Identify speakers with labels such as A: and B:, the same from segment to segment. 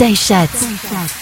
A: Daishat.
B: Paris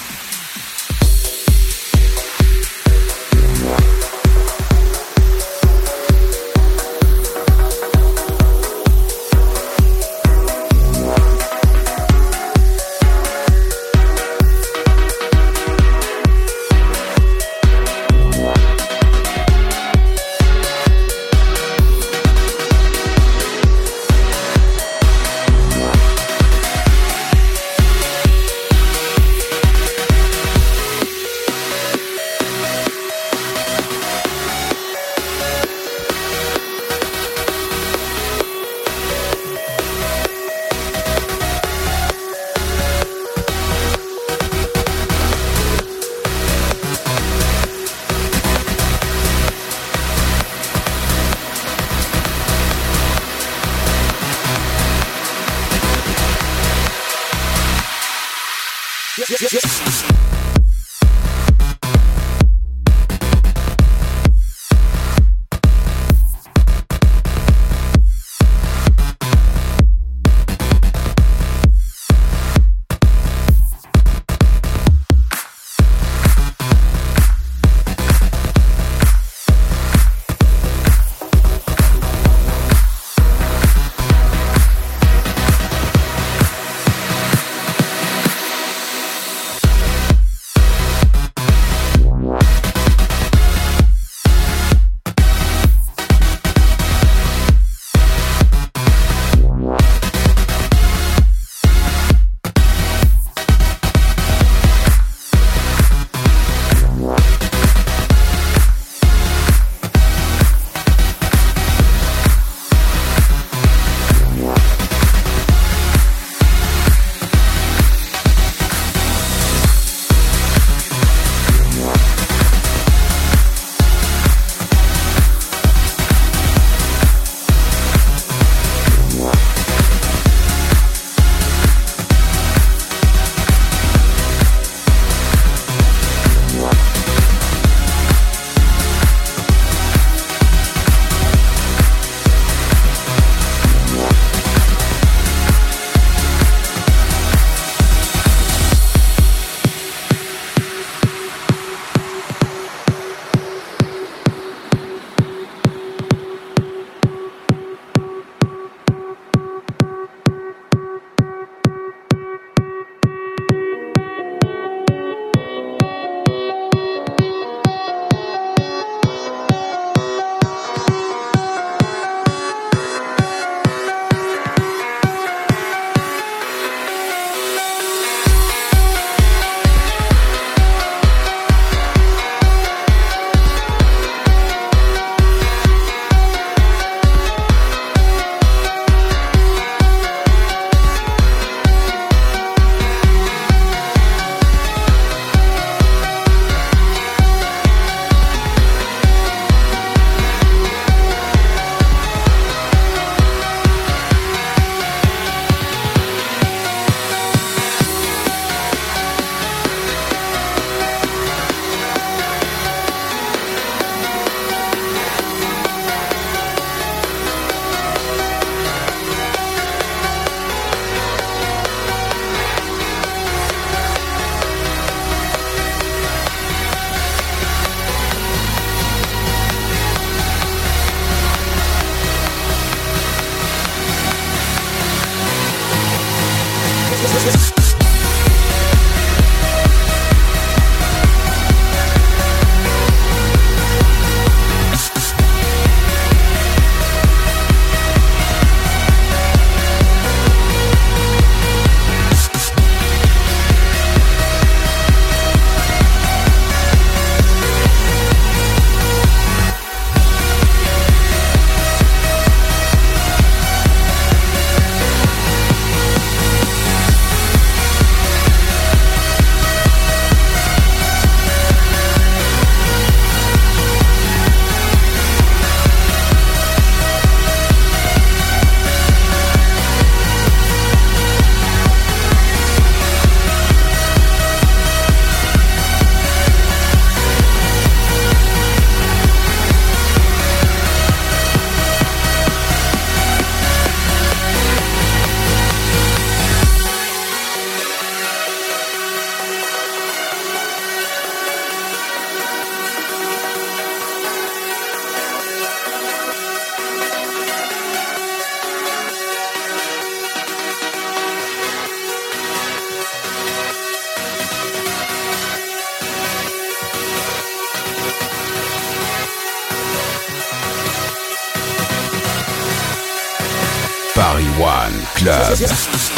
B: Club.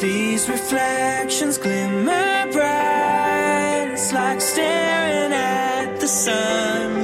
C: These reflections glimmer bright, it's like staring at
D: the sun.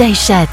D: Dayshat.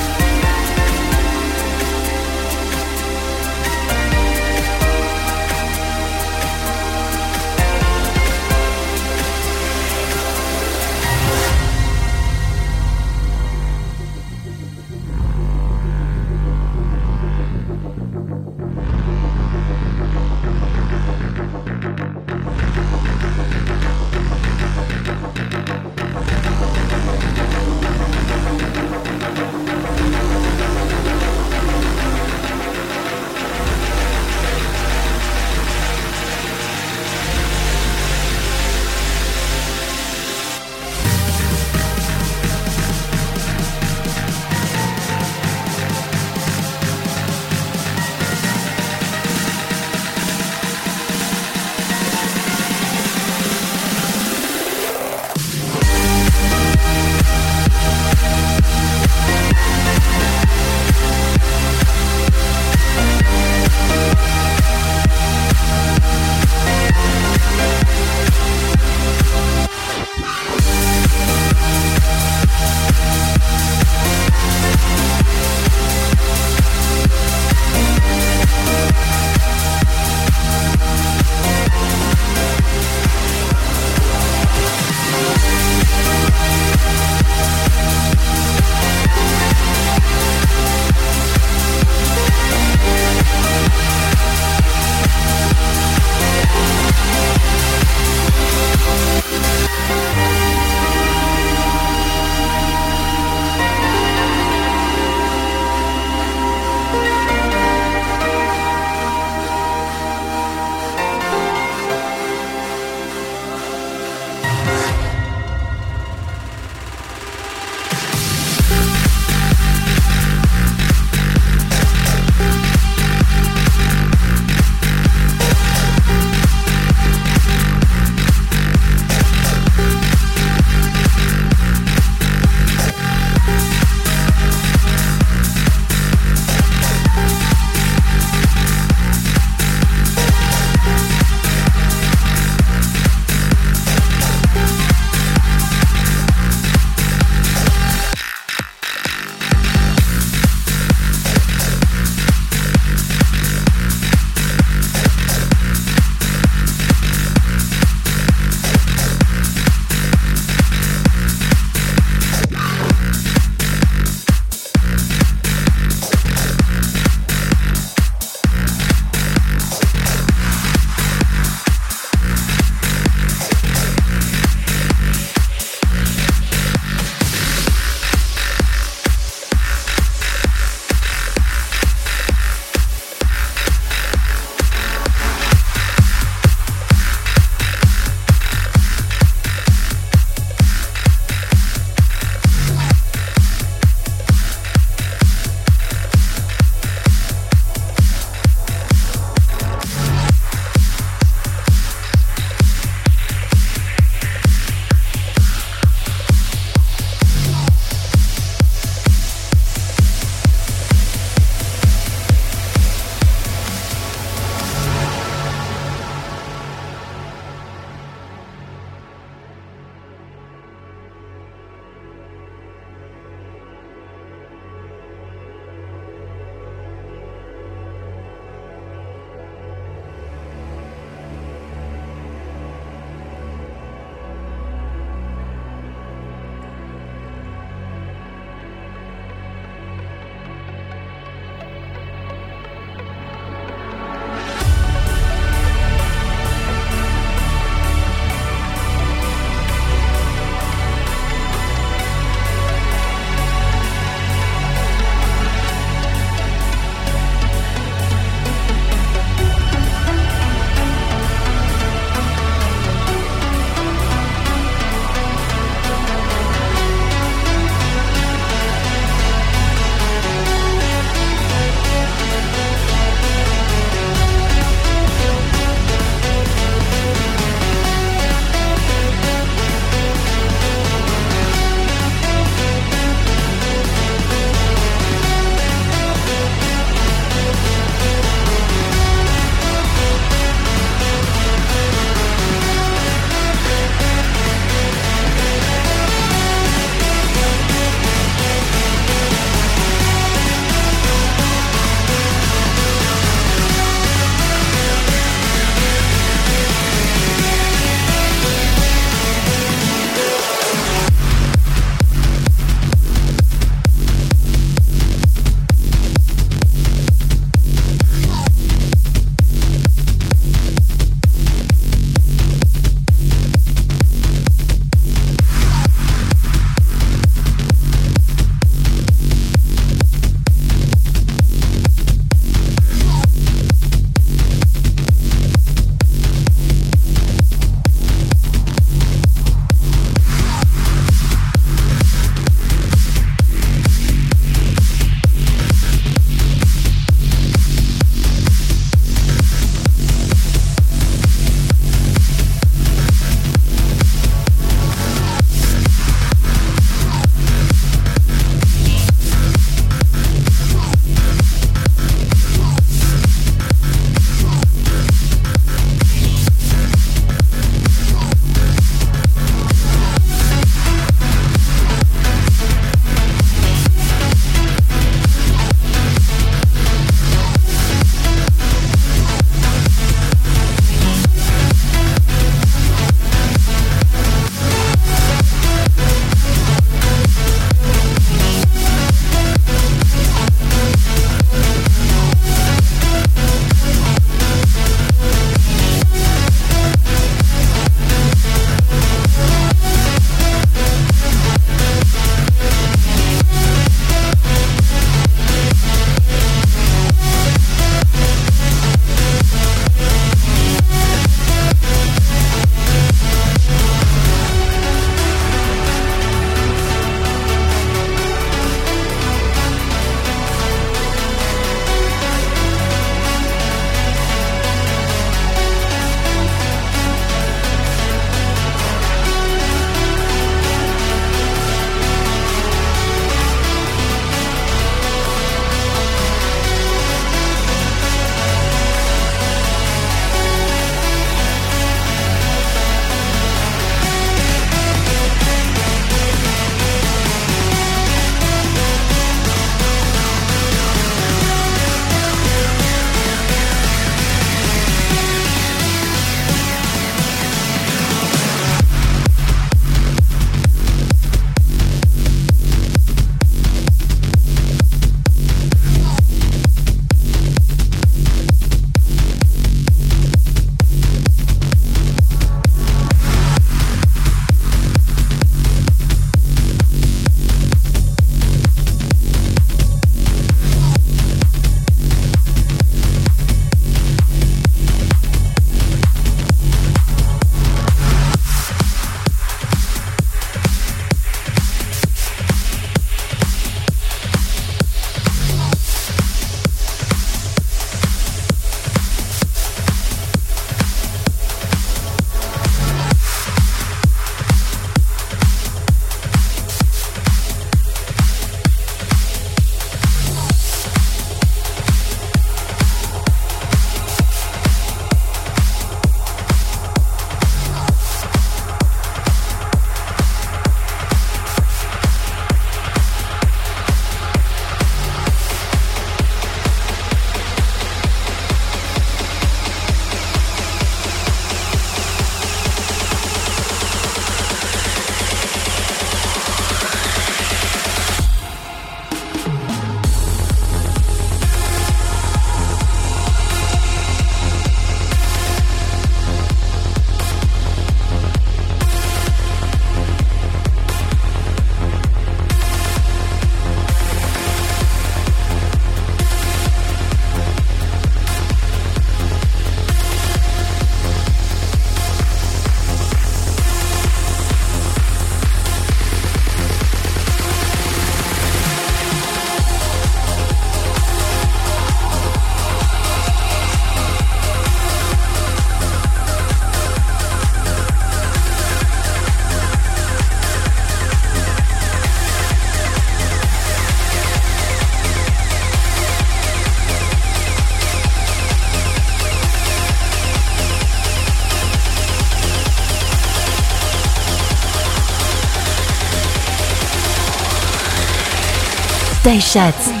B: 带沙
A: 子。